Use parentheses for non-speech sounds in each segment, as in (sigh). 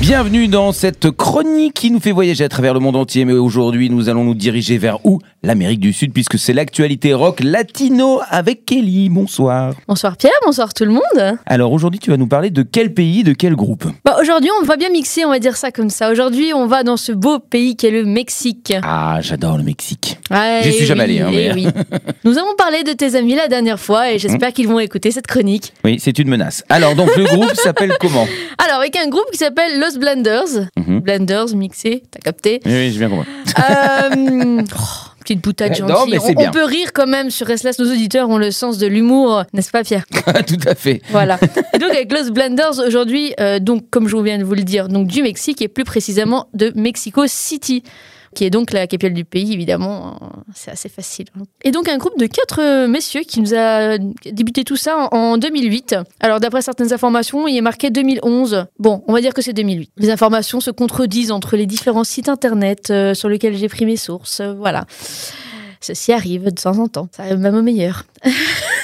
Bienvenue dans cette chronique qui nous fait voyager à travers le monde entier. Mais aujourd'hui, nous allons nous diriger vers où? L'Amérique du Sud, puisque c'est l'actualité rock latino avec Kelly. Bonsoir. Bonsoir Pierre, bonsoir tout le monde. Alors aujourd'hui, tu vas nous parler de quel pays, de quel groupe? Bah, aujourd'hui, on va bien mixer, on va dire ça comme ça. Aujourd'hui, on va dans ce beau pays qu'est le Mexique. Ah, j'adore le Mexique. Ouais, J'y suis jamais allé, hein, eh mais- oui. (laughs) Nous avons parlé de tes amis la dernière fois et j'espère qu'ils vont écouter cette chronique. Oui, c'est une menace. Alors donc le groupe (laughs) s'appelle comment? Alors, avec un groupe qui s'appelle Los Blenders. Mhm. Blenders, mixé, t'as capté. Oui, oui, j'ai bien compris. Euh, (laughs) oh, petite boutade Eh, gentille. non, mais c'est on, bien. on peut rire quand même sur Restless, nos auditeurs ont le sens de l'humour, n'est-ce pas Pierre (laughs) Tout à fait. Voilà. (laughs) Et donc avec Los Blenders aujourd'hui, euh, donc comme je viens de vous le dire, donc du Mexique et plus précisément de Mexico City qui est donc la capitale du pays, évidemment, euh, c'est assez facile. hein. Et donc un groupe de quatre euh, messieurs qui nous a débuté tout ça en, en 2008. Alors d'après certaines informations, il est marqué 2011. Bon, on va dire que c'est 2008. Les informations se contredisent entre les différents sites internet euh, sur lesquels j'ai pris mes sources. euh, voilà. Ceci arrive de temps en temps. Ça arrive même au meilleur. (laughs)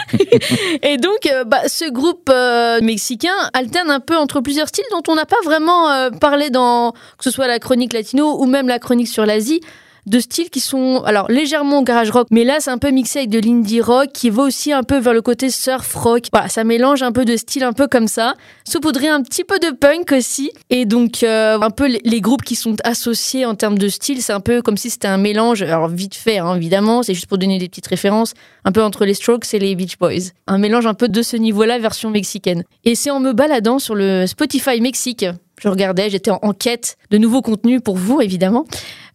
(laughs) Et donc, euh, bah, ce groupe euh, mexicain alterne un peu entre plusieurs styles dont on n'a pas vraiment euh, parlé dans, que ce soit la chronique latino ou même la chronique sur l'Asie, de styles qui sont alors légèrement garage rock, mais là c'est un peu mixé avec de l'indie rock qui va aussi un peu vers le côté surf rock. Voilà, ça mélange un peu de styles un peu comme ça, saupoudré un petit peu de punk aussi. Et donc euh, un peu les, groupes qui sont associés en termes de style, c'est un peu comme si c'était un mélange. Alors vite fait, hein, évidemment, c'est juste pour donner des petites références, un peu entre les Strokes et les Beach Boys. Un mélange un peu de ce niveau-là, version mexicaine. Et c'est en me baladant sur le Spotify Mexique. Je regardais, j'étais en quête de nouveaux contenus pour vous, évidemment,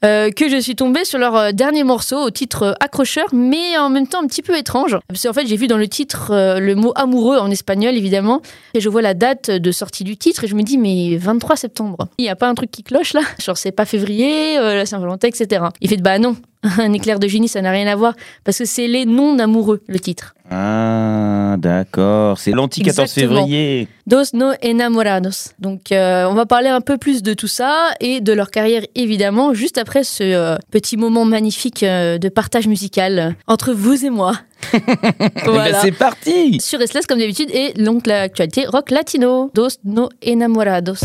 euh, que je suis tombée sur leur euh, dernier morceau au titre euh, accrocheur, mais en même temps un petit peu étrange. Parce qu'en fait, j'ai vu dans le titre le mot amoureux en espagnol, évidemment, et je vois la date de sortie du titre et je me dis, mais 23 septembre. Il n'y a pas un truc qui cloche là? Genre, c'est pas février, la Saint-Valentin, etc. Il fait, bah non, (laughs) un éclair de génie, ça n'a rien à voir, parce que c'est les non-amoureux, le titre. Ah, d'accord. C'est l'anti-14 Exactement. février. Dos no enamorados. Donc, euh, on va parler un peu plus de tout ça et de leur carrière, évidemment, juste après ce euh, petit moment magnifique euh, de partage musical entre vous et moi. (laughs) Eh ben, voilà. c'est parti Sur Restless, comme d'habitude, et donc l'actualité rock latino. Dos no enamorados.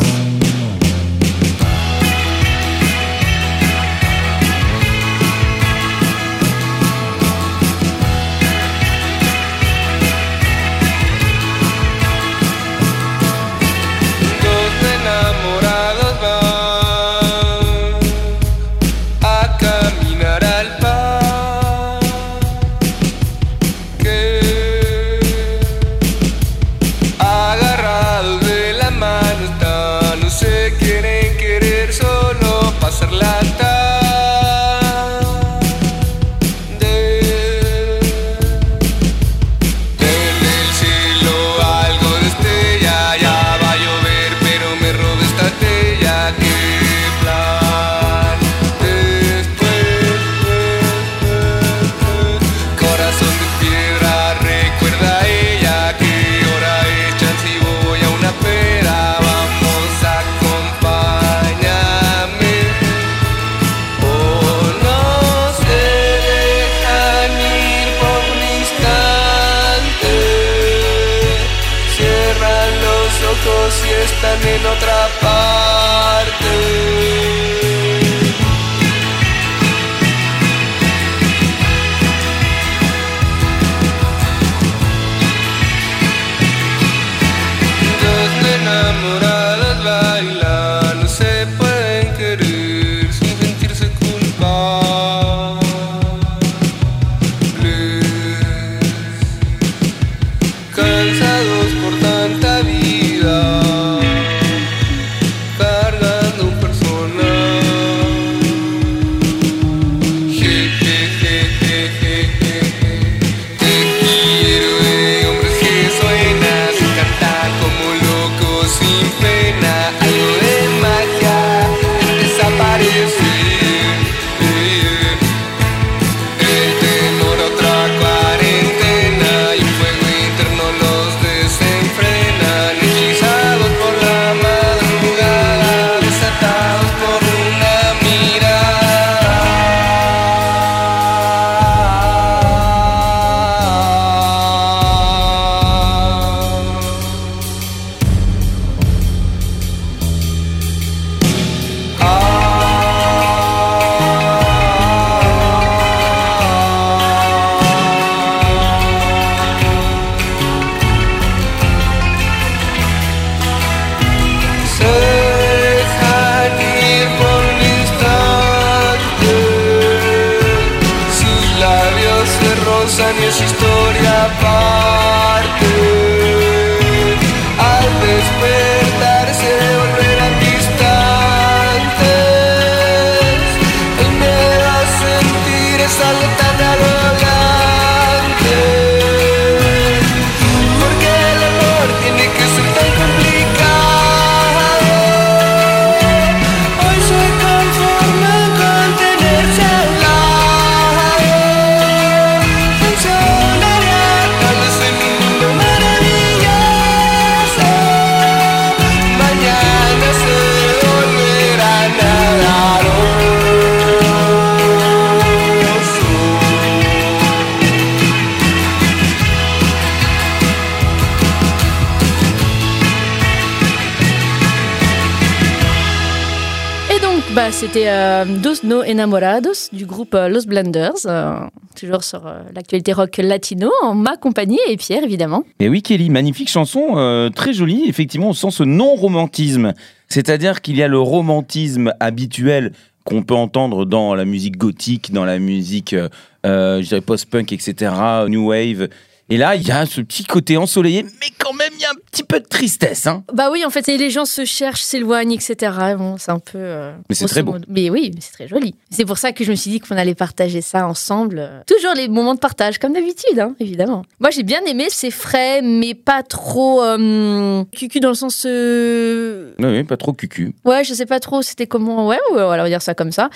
Ojos y están en otra parte. Bah, c'était euh, Dos No Enamorados du groupe euh, Los Blenders, euh, toujours sur l'actualité rock latino, en ma compagnie et Pierre évidemment. Et oui, Kelly, magnifique chanson, très jolie. Effectivement, sent ce non-romantisme. C'est-à-dire qu'il y a le romantisme habituel qu'on peut entendre dans la musique gothique, dans la musique, je dirais post-punk, etc., new wave. Et là, il y a ce petit côté ensoleillé, mais quand même, il y a un petit peu de tristesse. Hein. Bah oui, en fait, les gens se cherchent, s'éloignent, etc. Bon, c'est un peu. euh, Mais c'est très beau. Mais oui, c'est très joli. C'est pour ça que je me suis dit qu'on allait partager ça ensemble. Euh, Toujours les moments de partage, comme d'habitude, hein, évidemment. Moi, j'ai bien aimé, c'est frais, mais pas trop euh, cucu dans le sens. euh, Oui, oui, pas trop cucu. Ouais, je sais pas trop, c'était comment. Ouais, ouais, voilà, on va dire ça comme ça.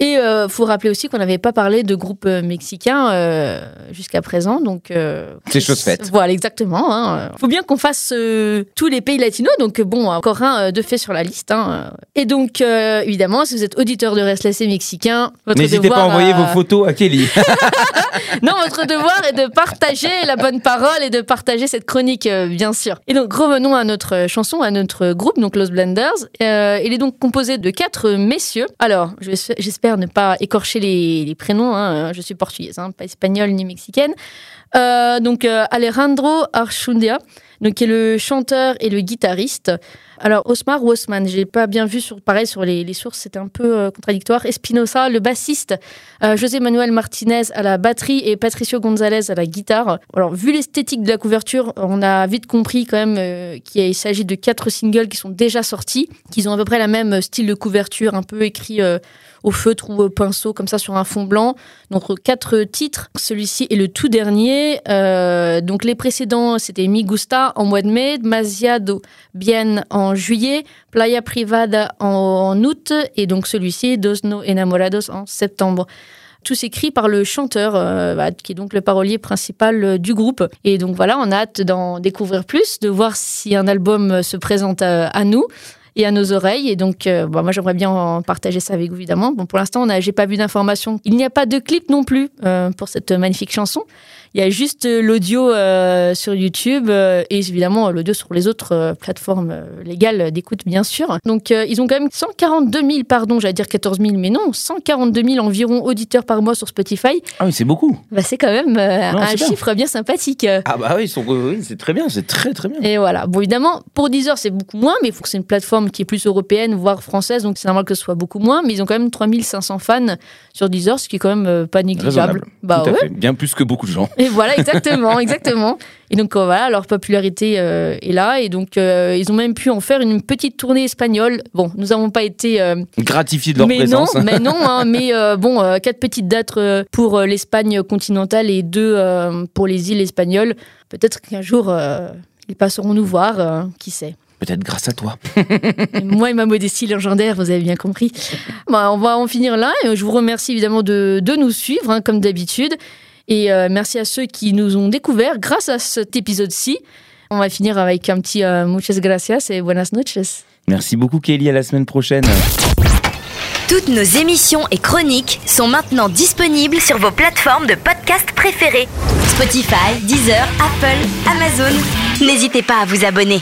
Et euh, faut rappeler aussi qu'on n'avait pas parlé de groupe euh, mexicain euh, jusqu'à présent, donc. C'est chose faite. Voilà, exactement. Hein. Faut bien qu'on fasse tous les pays latinos, donc bon, encore un de fait sur la liste. Hein. Et donc, évidemment, si vous êtes auditeur de Restless et mexicain, votre N'hésitez pas à envoyer vos photos à Kelly. (laughs) non, votre devoir est de partager la bonne parole et de partager cette chronique, euh, bien sûr. Et donc, revenons à notre chanson, à notre groupe, donc Los Blenders. Euh, il est donc composé de quatre messieurs. Alors, je- ne pas écorcher les, prénoms. hein. Je suis portugaise, hein, pas espagnole ni mexicaine. Euh, donc, euh, Alejandro Archundia, donc, qui est le chanteur et le guitariste. Alors, Osmar ou Osman, j'ai pas bien vu sur, pareil, sur les, sources, c'était un peu euh, contradictoire. Espinosa, le bassiste. Euh, José Manuel Martinez à la batterie et Patricio González à la guitare. Alors, vu l'esthétique de la couverture, on a vite compris quand même euh, qu'il s'agit de quatre singles qui sont déjà sortis, qu'ils ont à peu près la même style de couverture, un peu écrit au feutre ou au pinceau, comme ça sur un fond blanc. Donc, quatre titres. Celui-ci est le tout dernier. Donc, les précédents, c'était Mi Gusta en mois de mai, Demasiado Bien en juillet, Playa Privada en, en août, et donc celui-ci, Dos No Enamorados en septembre tous écrits par le chanteur, euh, bah, qui est donc le parolier principal euh, du groupe. Et donc voilà, on a hâte d'en découvrir plus, de voir si un album euh, se présente à, nous et à nos oreilles. Et donc, bon, moi, j'aimerais bien en partager ça avec vous, évidemment. Bon, pour l'instant, on j'ai pas vu d'informations. Il n'y a pas de clip non plus pour cette magnifique chanson. Il y a juste euh, l'audio euh, sur YouTube euh, et évidemment l'audio sur les autres euh, plateformes légales d'écoute, bien sûr. Donc, ils ont quand même 142 000, pardon, j'allais dire 14 000, mais non, 142 000 environ auditeurs par mois sur Spotify. Ah oui, c'est beaucoup. Bah, c'est quand même Non, un bien. chiffre bien sympathique. Ah bah oui, ils sont- oui, c'est très bien, c'est très très bien. Et voilà. Bon, évidemment, pour Deezer, c'est beaucoup moins, mais il faut que c'est une plateforme qui est plus européenne, voire française, donc c'est normal que ce soit beaucoup moins. Mais ils ont quand même 3500 fans sur Deezer, ce qui est quand même pas négligeable. Bah Tout à ouais. fait. Bien plus que beaucoup de gens. Et voilà, exactement, (laughs) exactement. Et donc euh, voilà, leur popularité euh, est là, et donc euh, ils ont même pu en faire une petite tournée espagnole. Bon, nous n'avons pas été, euh, Gratifiés de leur mais présence. non, mais non, hein, (laughs) mais euh, bon, euh, quatre petites dates pour l'Espagne continentale et deux euh, pour les îles espagnoles. Peut-être qu'un jour euh, ils passeront nous voir, euh, qui sait. Peut-être grâce à toi. Moi et ma modestie légendaire, vous avez bien compris. Bah, on va en finir là. Et je vous remercie évidemment de, de nous suivre, hein, comme d'habitude. Et euh, merci à ceux qui nous ont découverts grâce à cet épisode-ci. On va finir avec un petit euh, muchas gracias et buenas noches. Merci beaucoup Kelly, à la semaine prochaine. Toutes nos émissions et chroniques sont maintenant disponibles sur vos plateformes de podcast préférées. Spotify, Deezer, Apple, Amazon. N'hésitez pas à vous abonner.